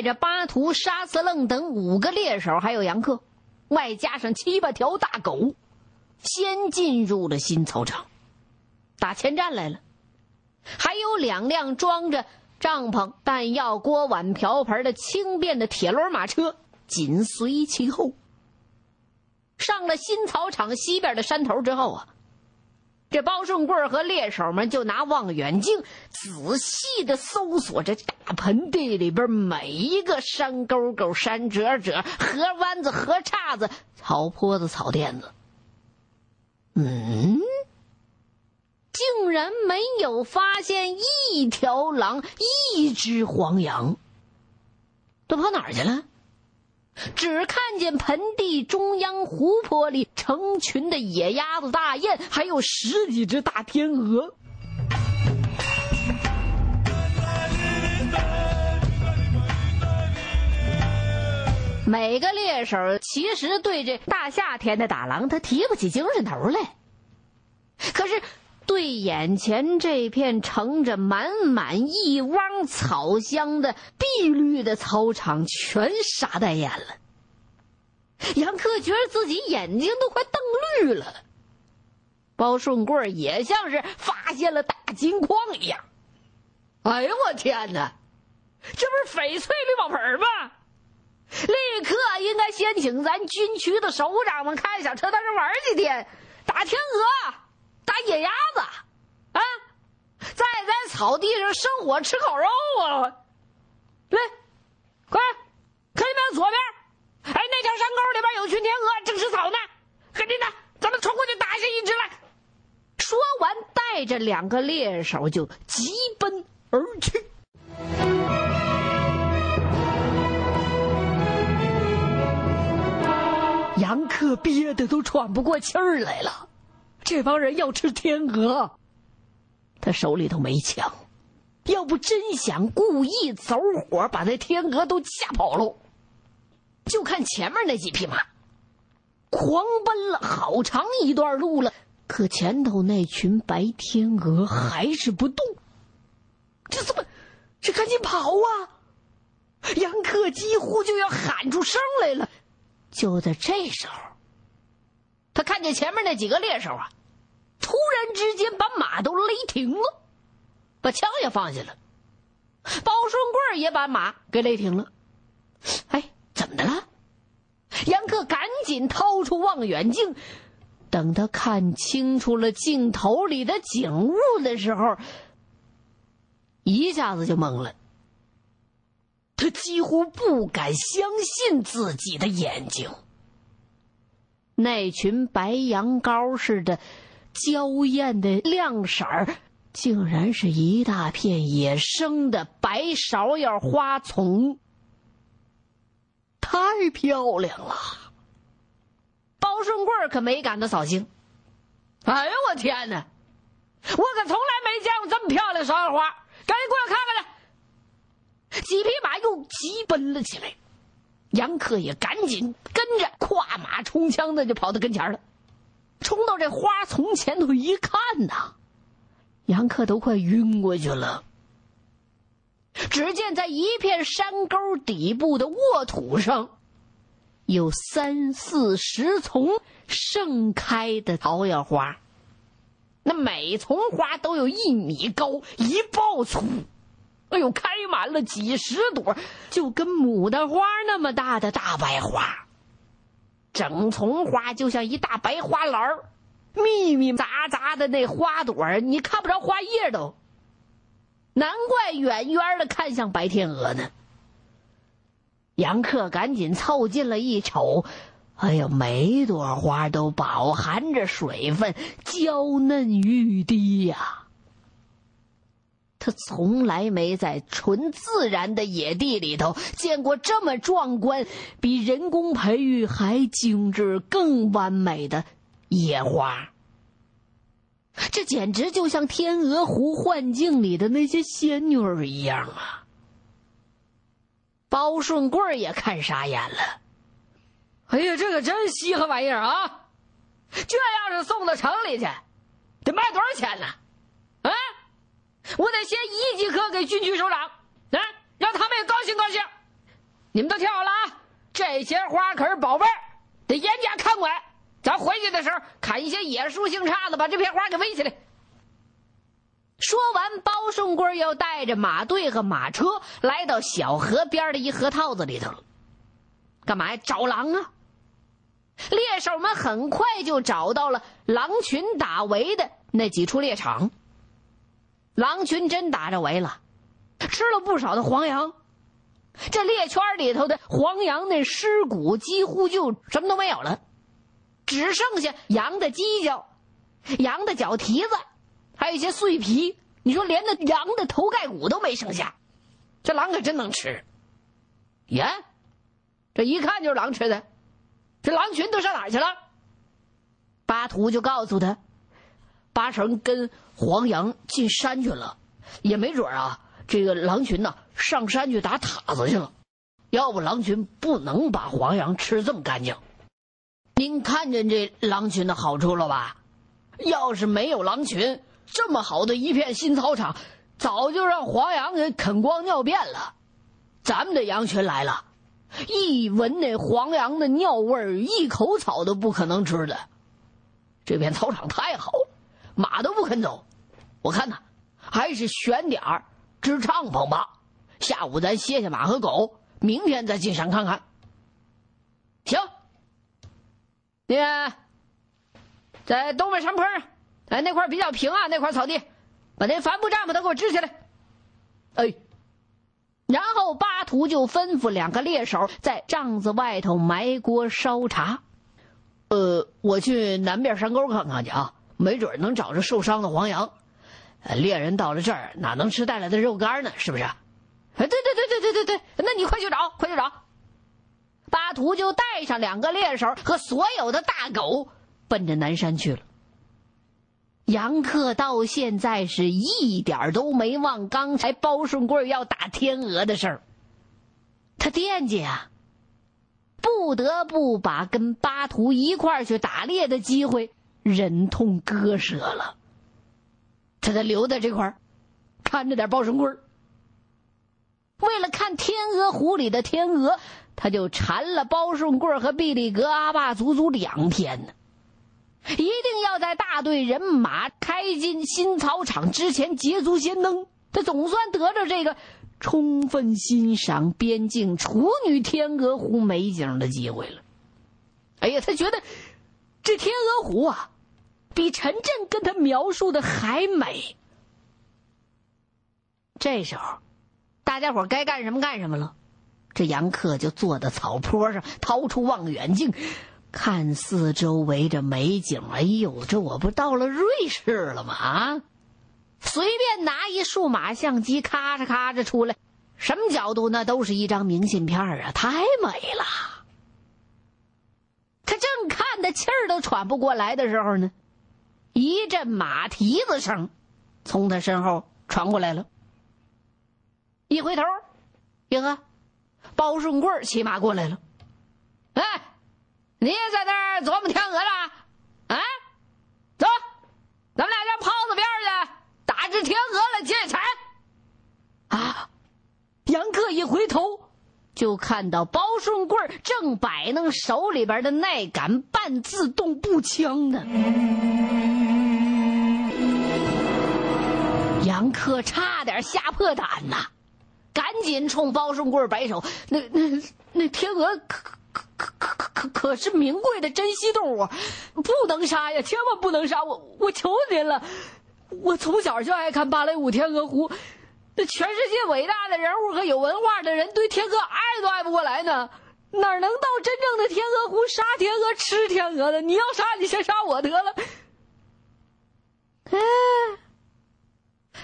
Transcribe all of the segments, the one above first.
带着巴图、沙司楞等五个猎手，还有杨克，外加上七八条大狗，先进入了新草场，打前站来了。还有两辆装着帐篷、弹药、锅碗瓢盆的轻便的铁轮马车紧随其后。上了新草场西边的山头之后啊。这包顺贵和猎手们就拿望远镜仔细的搜索着大盆地里边每一个山沟沟、山褶褶、河湾子、河岔子、草坡子、草甸子。嗯，竟然没有发现一条狼、一只黄羊，都跑哪儿去了？只看见盆地中央湖泊里成群的野鸭子、大雁，还有十几只大天鹅。每个猎手其实对这大夏天的打狼，他提不起精神头来。可是，对眼前这片盛着满满一汪草香的碧绿的操场，全傻呆眼了。杨克觉得自己眼睛都快瞪绿了。包顺贵也像是发现了大金矿一样。哎呦我天哪，这不是翡翠绿宝盆吗？立刻应该先请咱军区的首长们开小车到这玩几天，打天鹅，打野鸭子，啊，在咱草地上生火吃烤肉啊！来，快，看见没有？左边，哎，那条山沟里边有群天鹅正吃草呢，赶紧的，咱们冲过去打下一只来。说完，带着两个猎手就急奔而去。杨克憋得都喘不过气儿来了，这帮人要吃天鹅，他手里头没枪，要不真想故意走火把那天鹅都吓跑喽。就看前面那几匹马，狂奔了好长一段路了，可前头那群白天鹅还是不动。这怎么？这赶紧跑啊！杨克几乎就要喊出声来了。就在这时候，他看见前面那几个猎手啊，突然之间把马都勒停了，把枪也放下了，包顺贵也把马给勒停了。哎，怎么的了？杨克赶紧掏出望远镜，等他看清楚了镜头里的景物的时候，一下子就懵了。他几乎不敢相信自己的眼睛。那群白羊羔似的、娇艳的亮色儿，竟然是一大片野生的白芍药花丛，太漂亮了。包顺贵可没感到扫兴。哎呦我天哪！我可从来没见过这么漂亮的芍药花，赶紧过来看看来。几匹马又急奔了起来，杨克也赶紧跟着，跨马冲枪的就跑到跟前了。冲到这花丛前头一看呐，杨克都快晕过去了。只见在一片山沟底部的沃土上，有三四十丛盛开的芍药花，那每丛花都有一米高，一抱粗。哎呦，开满了几十朵，就跟牡丹花那么大的大白花，整丛花就像一大白花篮儿，密密匝匝的那花朵儿你看不着花叶都。难怪远远的看像白天鹅呢。杨克赶紧凑近了一瞅，哎呀，每朵花都饱含着水分，娇嫩欲滴呀。他从来没在纯自然的野地里头见过这么壮观、比人工培育还精致、更完美的野花。这简直就像天鹅湖幻境里的那些仙女儿一样啊！包顺贵也看傻眼了。哎呀，这可真稀罕玩意儿啊！这要是送到城里去，得卖多少钱呢？我得先一级科给军区首长，来，让他们也高兴高兴。你们都听好了啊！这些花可是宝贝儿，得严加看管。咱回去的时候，砍一些野树性杈子，把这片花给围起来。说完，包顺贵又带着马队和马车来到小河边的一河套子里头。干嘛呀？找狼啊！猎手们很快就找到了狼群打围的那几处猎场。狼群真打着围了，吃了不少的黄羊。这猎圈里头的黄羊那尸骨几乎就什么都没有了，只剩下羊的犄角、羊的脚蹄子，还有一些碎皮。你说连那羊的头盖骨都没剩下，这狼可真能吃。呀，这一看就是狼吃的。这狼群都上哪儿去了？巴图就告诉他，八成跟黄羊进山去了，也没准啊。这个狼群呢，上山去打塔子去了。要不狼群不能把黄羊吃这么干净。您看见这狼群的好处了吧？要是没有狼群，这么好的一片新草场，早就让黄羊给啃光尿遍了。咱们的羊群来了。一闻那黄羊的尿味儿，一口草都不可能吃的。这片草场太好了，马都不肯走。我看呐，还是选点儿支帐篷吧。下午咱歇歇马和狗，明天再进山看看。行，那个在东北山坡上，哎，那块比较平啊，那块草地，把那帆布帐篷都给我支起来。哎。然后巴图就吩咐两个猎手在帐子外头埋锅烧茶。呃，我去南边山沟看看去啊，没准能找着受伤的黄羊。猎人到了这儿哪能吃带来的肉干呢？是不是？哎，对对对对对对对，那你快去找，快去找。巴图就带上两个猎手和所有的大狗，奔着南山去了。杨克到现在是一点都没忘刚才包顺贵要打天鹅的事儿，他惦记啊，不得不把跟巴图一块儿去打猎的机会忍痛割舍了。他得留在这块儿，看着点包顺贵为了看天鹅湖里的天鹅，他就缠了包顺贵和毕力格阿爸足足两天呢。一定要在大队人马开进新草场之前捷足先登，他总算得着这个充分欣赏边境处女天鹅湖美景的机会了。哎呀，他觉得这天鹅湖啊，比陈震跟他描述的还美。这时候，大家伙该干什么干什么了。这杨克就坐在草坡上，掏出望远镜。看四周围着美景，哎呦，这我不到了瑞士了吗？啊，随便拿一数码相机，咔嚓咔嚓出来，什么角度那都是一张明信片啊，太美了。他正看的气儿都喘不过来的时候呢，一阵马蹄子声从他身后传过来了。一回头，哟，包顺贵骑马过来了，哎。你也在那儿琢磨天鹅了，啊？走，咱们俩上泡子边去打只天鹅来解馋。啊！杨克一回头，就看到包顺贵正摆弄手里边的那杆半自动步枪呢。杨克差点吓破胆呐，赶紧冲包顺贵摆手：“那那那天鹅可可可可可可可是名贵的珍稀动物，不能杀呀！千万不能杀！我我求您了，我从小就爱看芭蕾舞《天鹅湖》，那全世界伟大的人物和有文化的人对天鹅爱都爱不过来呢，哪能到真正的天鹅湖杀天鹅吃天鹅的？你要杀你先杀我得了。哎，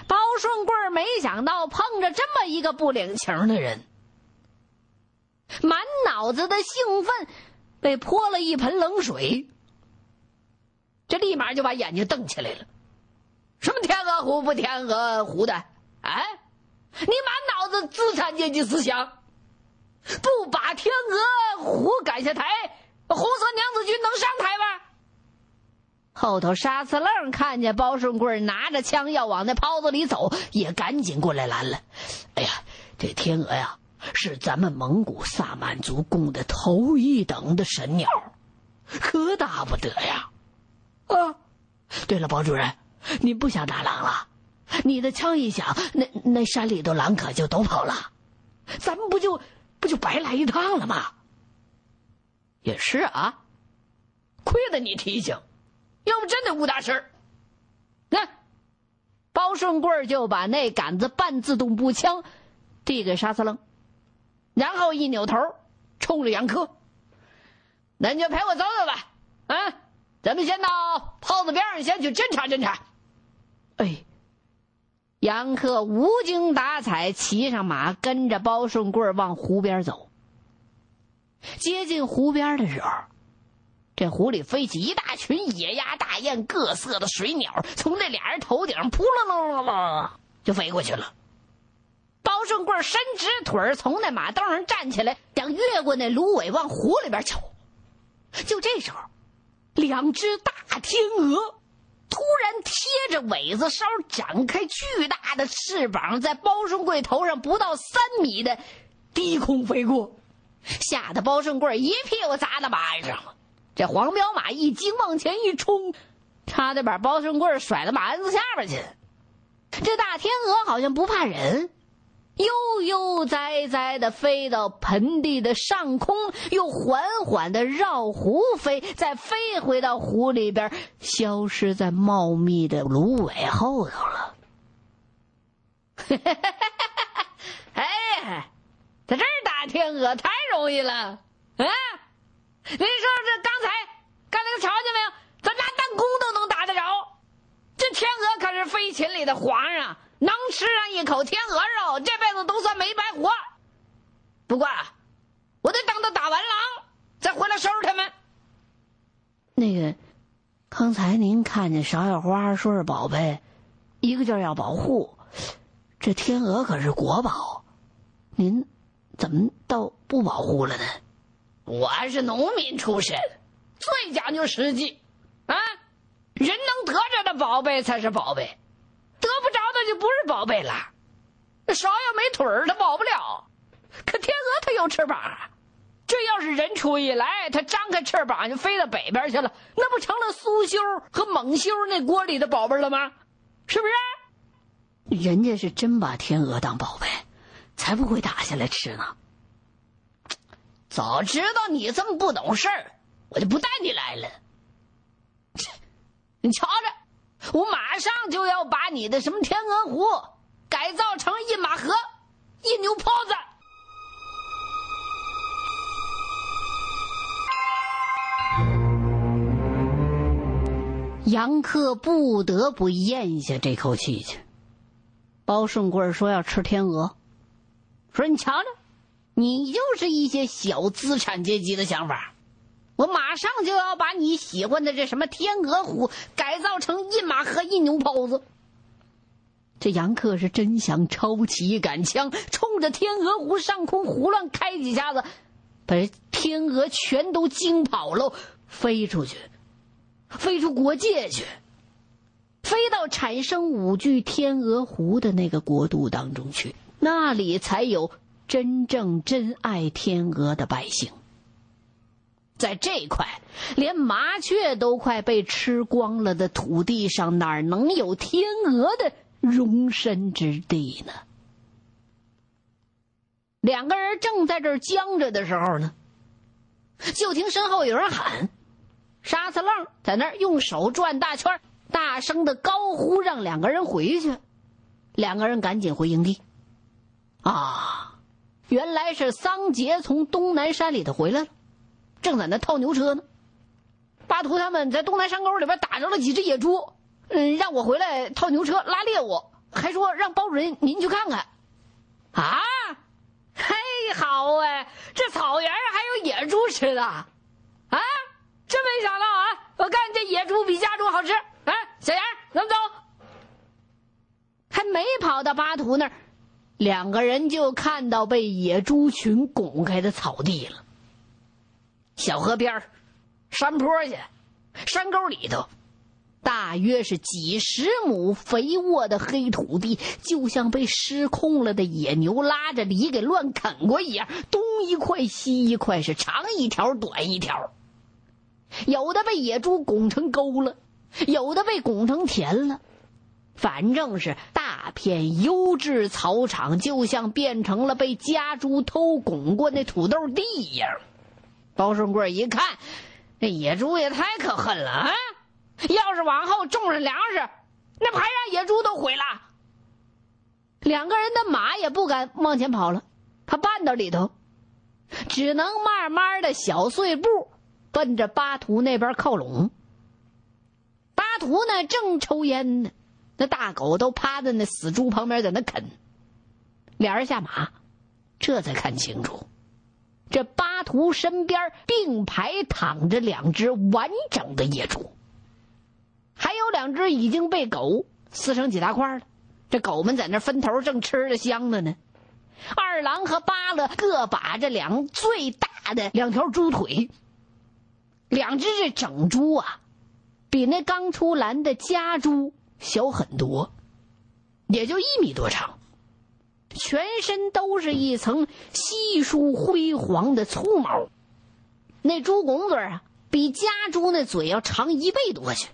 包顺贵没想到碰着这么一个不领情的人。满脑子的兴奋，被泼了一盆冷水。这立马就把眼睛瞪起来了。什么天鹅湖不天鹅湖的？哎，你满脑子资产阶级思想，不把天鹅湖赶下台，红色娘子军能上台吗？后头沙司愣看见包顺贵拿着枪要往那泡子里走，也赶紧过来拦了。哎呀，这天鹅呀！是咱们蒙古萨满族供的头一等的神鸟，可打不得呀！啊，对了，包主任，你不想打狼了？你的枪一响，那那山里头狼可就都跑了，咱们不就不就白来一趟了吗？也是啊，亏得你提醒，要不真的误大事儿。那包顺贵就把那杆子半自动步枪递给沙司楞，然后一扭头冲着杨科：“那你就陪我走走吧，啊，咱们先到炮子边上先去侦查侦查。”哎。杨克无精打采，骑上马，跟着包顺贵往湖边走。接近湖边的时候，这湖里飞起一大群野鸭、大雁、各色的水鸟，从那俩人头顶扑棱棱棱棱就飞过去了。包顺贵伸直腿从那马凳上站起来，想越过那芦苇往湖里边瞅。就这时候，两只大天鹅。突然贴着尾子梢展开巨大的翅膀，在包顺贵头上不到三米的低空飞过，吓得包顺贵一屁股砸到马鞍上了。这黄骠马一惊，往前一冲，差点把包顺贵甩到马鞍子下边去。这大天鹅好像不怕人。悠悠哉哉的飞到盆地的上空，又缓缓的绕湖飞，再飞回到湖里边，消失在茂密的芦苇后头了。哎，在这儿打天鹅太容易了啊！您说这刚才刚才瞧见没有？咱拿弹弓都能打得着。这天鹅可是飞禽里的皇上。能吃上一口天鹅肉，这辈子都算没白活。不过，我得等他打完狼，再回来收拾他们。那个，刚才您看见芍药花说是宝贝，一个劲儿要保护，这天鹅可是国宝，您怎么倒不保护了呢？我是农民出身，最讲究实际啊！人能得着的宝贝才是宝贝。得不着的就不是宝贝了，那芍药没腿儿，它保不了。可天鹅它有翅膀，这要是人出一来，它张开翅膀就飞到北边去了，那不成了苏修和蒙修那锅里的宝贝了吗？是不是？人家是真把天鹅当宝贝，才不会打下来吃呢。早知道你这么不懂事儿，我就不带你来了。你瞧着。我马上就要把你的什么天鹅湖改造成一马河、一牛泡子。杨克不得不咽下这口气去。包顺贵说要吃天鹅，说你瞧着，你就是一些小资产阶级的想法。我马上就要把你喜欢的这什么天鹅湖改造成一马河一牛泡子。这杨克是真想抄起一杆枪，冲着天鹅湖上空胡乱开几下子，把这天鹅全都惊跑了，飞出去，飞出国界去，飞到产生五具天鹅湖的那个国度当中去，那里才有真正真爱天鹅的百姓。在这块连麻雀都快被吃光了的土地上，哪能有天鹅的容身之地呢？两个人正在这僵着的时候呢，就听身后有人喊：“沙子愣在那儿用手转大圈，大声的高呼，让两个人回去。”两个人赶紧回营地。啊，原来是桑杰从东南山里头回来了。正在那套牛车呢，巴图他们在东南山沟里边打着了几只野猪，嗯，让我回来套牛车拉猎物，还说让包主任您去看看。啊，嘿，好哎，这草原上还有野猪吃的，啊，真没想到啊！我看，这野猪比家猪好吃。哎，小杨，咱们走。还没跑到巴图那儿，两个人就看到被野猪群拱开的草地了。小河边山坡下，山沟里头，大约是几十亩肥沃的黑土地，就像被失控了的野牛拉着犁给乱啃过一样，东一块西一块，是长一条短一条。有的被野猪拱成沟了，有的被拱成田了，反正是大片优质草场，就像变成了被家猪偷拱过那土豆地一样。包顺贵一看，那野猪也太可恨了啊！要是往后种上粮食，那还让野猪都毁了？两个人的马也不敢往前跑了，怕绊到里头，只能慢慢的小碎步，奔着巴图那边靠拢。巴图呢，正抽烟呢，那大狗都趴在那死猪旁边在那啃。俩人下马，这才看清楚，这巴图身边并排躺着两只完整的野猪。还有两只已经被狗撕成几大块了，这狗们在那分头，正吃着香的呢。二郎和巴勒各把着两最大的两条猪腿，两只这整猪啊，比那刚出栏的家猪小很多，也就一米多长，全身都是一层稀疏灰黄的粗毛。那猪拱嘴啊，比家猪那嘴要长一倍多去。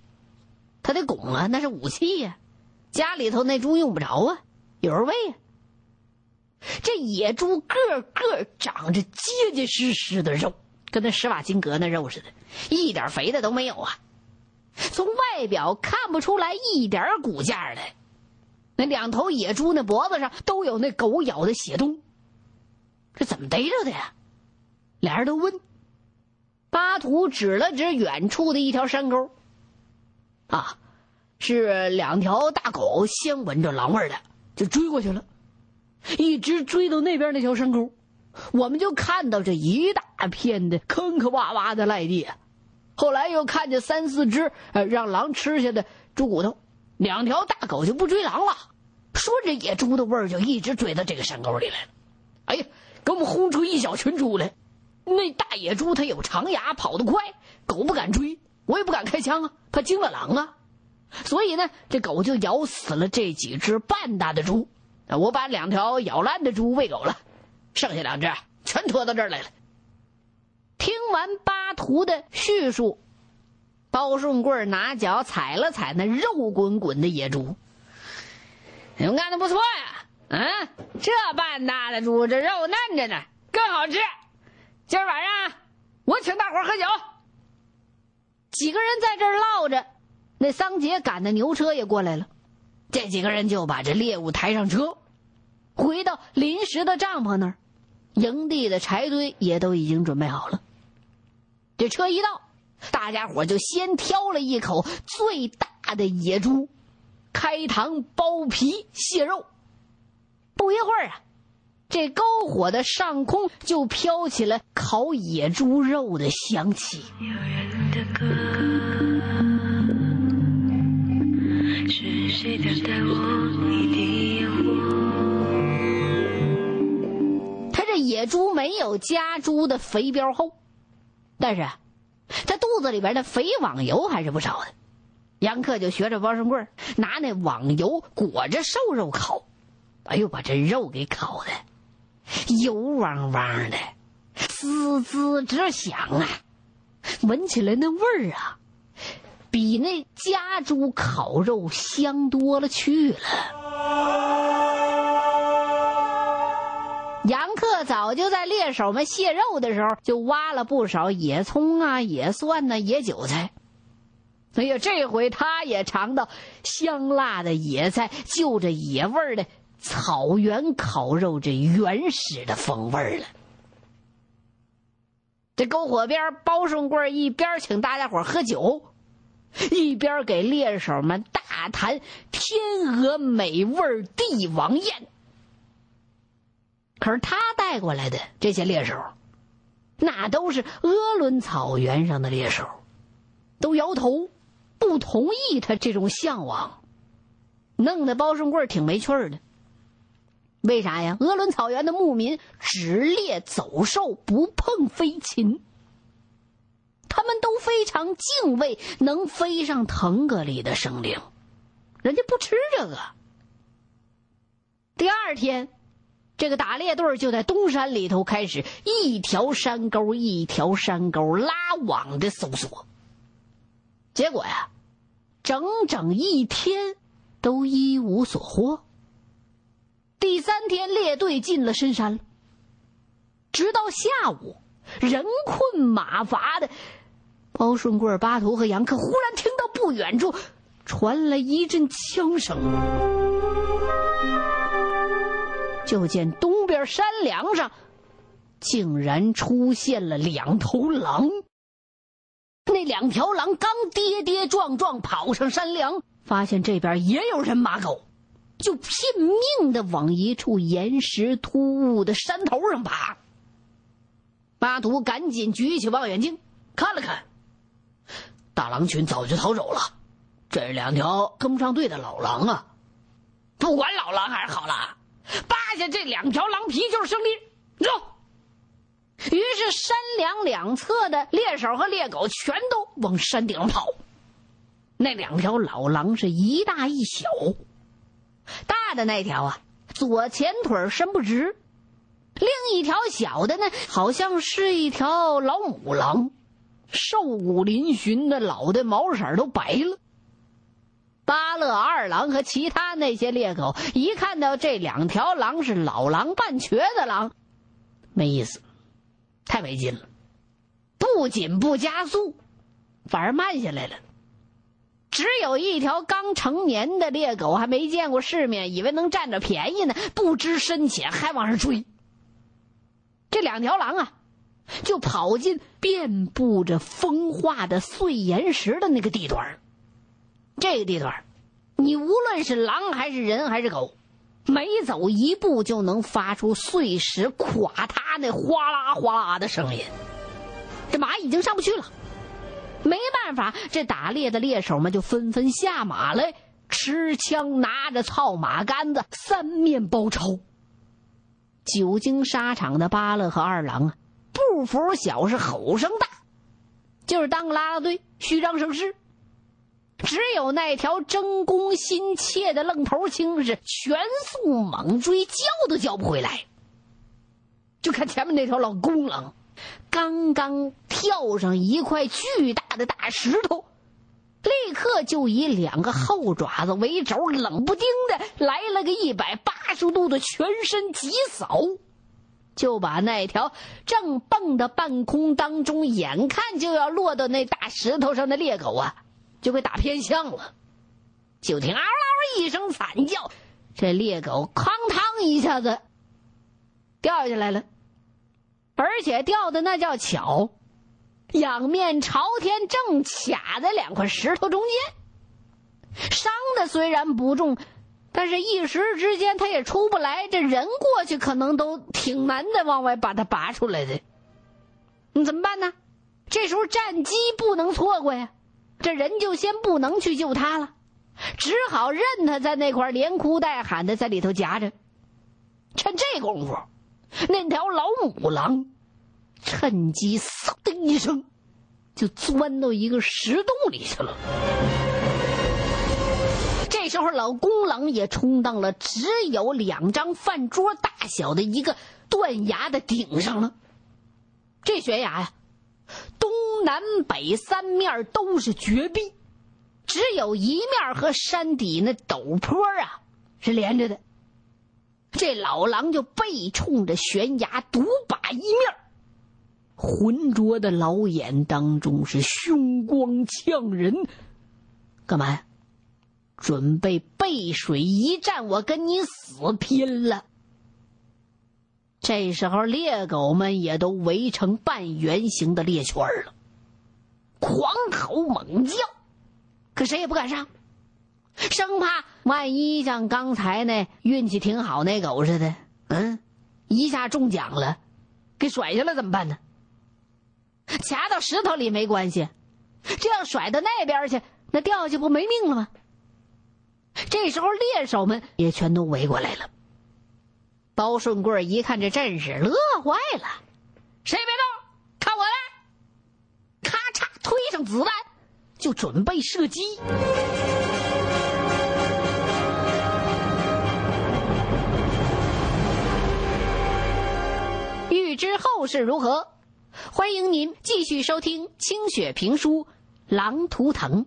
它得拱啊，那是武器呀。家里头那猪用不着啊，有人喂。这野猪个个长着结结实实的肉，跟那施瓦辛格那肉似的，一点肥的都没有啊。从外表看不出来一点骨架来。那两头野猪那脖子上都有那狗咬的血洞，这怎么逮着的呀？俩人都问。巴图指了指远处的一条山沟。啊，是两条大狗先闻着狼味的，就追过去了，一直追到那边那条山沟，我们就看到这一大片的坑坑洼洼的赖地，啊后来又看见三四只呃让狼吃下的猪骨头，两条大狗就不追狼了，顺着野猪的味儿就一直追到这个山沟里来了，哎呀，给我们轰出一小群猪来，那大野猪它有长牙，跑得快，狗不敢追。我也不敢开枪啊，怕惊了狼啊，所以呢，这狗就咬死了这几只半大的猪，我把两条咬烂的猪喂狗了，剩下两只全拖到这儿来了。听完巴图的叙述，包顺贵拿脚踩了踩那肉滚滚的野猪，你们干的不错呀，嗯，这半大的猪这肉嫩着呢，更好吃。今儿晚上我请大伙喝酒。几个人在这儿唠着，那桑杰赶的牛车也过来了。这几个人就把这猎物抬上车，回到临时的帐篷那儿。营地的柴堆也都已经准备好了。这车一到，大家伙就先挑了一口最大的野猪，开膛剥皮蟹肉。不一会儿啊，这篝火的上空就飘起了烤野猪肉的香气。是谁他这野猪没有家猪的肥膘厚，但是，他肚子里边的肥网油还是不少的。杨克就学着包顺贵拿那网油裹着瘦肉烤，哎呦，把这肉给烤的油汪汪的，滋滋直响啊！闻起来那味儿啊，比那家猪烤肉香多了去了。杨克早就在猎手们卸肉的时候，就挖了不少野葱啊、野蒜呐、野韭菜。哎呀，这回他也尝到香辣的野菜，就着野味儿的草原烤肉这原始的风味了。这篝火边，包顺贵一边请大家伙喝酒，一边给猎手们大谈天鹅美味帝王宴。可是他带过来的这些猎手，那都是鄂伦草原上的猎手，都摇头，不同意他这种向往，弄得包顺贵挺没趣的。为啥呀？鄂伦草原的牧民只猎走兽，不碰飞禽。他们都非常敬畏能飞上腾格里的生灵，人家不吃这个。第二天，这个打猎队就在东山里头开始一条山沟一条山沟拉网的搜索。结果呀，整整一天都一无所获。第三天，列队进了深山。直到下午，人困马乏的包顺贵、巴图和杨克忽然听到不远处传来一阵枪声，就见东边山梁上竟然出现了两头狼。那两条狼刚跌跌撞撞跑上山梁，发现这边也有人马狗。就拼命的往一处岩石突兀的山头上爬。巴图赶紧举起望远镜看了看，大狼群早就逃走了，这两条跟不上队的老狼啊！不管老狼还是好狼，扒下这两条狼皮就是胜利。走！于是山梁两侧的猎手和猎狗全都往山顶跑。那两条老狼是一大一小。大的那条啊，左前腿伸不直；另一条小的呢，好像是一条老母狼，瘦骨嶙峋的，老的毛色都白了。巴勒二郎和其他那些猎狗一看到这两条狼是老狼半瘸的狼，没意思，太没劲了，不仅不加速，反而慢下来了。只有一条刚成年的猎狗，还没见过世面，以为能占着便宜呢，不知深浅，还往上追。这两条狼啊，就跑进遍布着风化的碎岩石的那个地段这个地段你无论是狼还是人还是狗，每走一步就能发出碎石垮塌那哗啦哗啦的声音。这马已经上不去了。没办法，这打猎的猎手们就纷纷下马来，持枪拿着操马杆子，三面包抄。久经沙场的巴勒和二郎啊，不服小是吼声大，就是当个啦啦队，虚张声势。只有那条争功心切的愣头青是全速猛追，叫都叫不回来。就看前面那条老公狼。刚刚跳上一块巨大的大石头，立刻就以两个后爪子为轴，冷不丁的来了个一百八十度的全身急扫，就把那条正蹦到半空当中，眼看就要落到那大石头上的猎狗啊，就给打偏向了。就听嗷嗷一声惨叫，这猎狗哐当一下子掉下来了。而且掉的那叫巧，仰面朝天，正卡在两块石头中间。伤的虽然不重，但是一时之间他也出不来。这人过去可能都挺难的，往外把他拔出来的。你怎么办呢？这时候战机不能错过呀，这人就先不能去救他了，只好任他在那块连哭带喊的在里头夹着。趁这功夫。那条老母狼趁机“嗖”的一声，就钻到一个石洞里去了。这时候，老公狼也冲到了只有两张饭桌大小的一个断崖的顶上了。这悬崖呀，南北三面都是绝壁，只有一面和山底那陡坡啊是连着的。这老狼就背冲着悬崖，独把一面，浑浊的老眼当中是凶光呛人。干嘛呀？准备背水一战，我跟你死拼了！这时候，猎狗们也都围成半圆形的猎圈了，狂吼猛叫，可谁也不敢上。生怕万一像刚才那运气挺好那狗似的，嗯，一下中奖了，给甩下来怎么办呢？卡到石头里没关系，这样甩到那边去，那掉下去不没命了吗？这时候猎手们也全都围过来了。包顺贵一看这阵势，乐坏了，谁也别动，推！上子弹，就准备射击。欲知后事如何，欢迎您继续收听清雪评书《狼图腾》。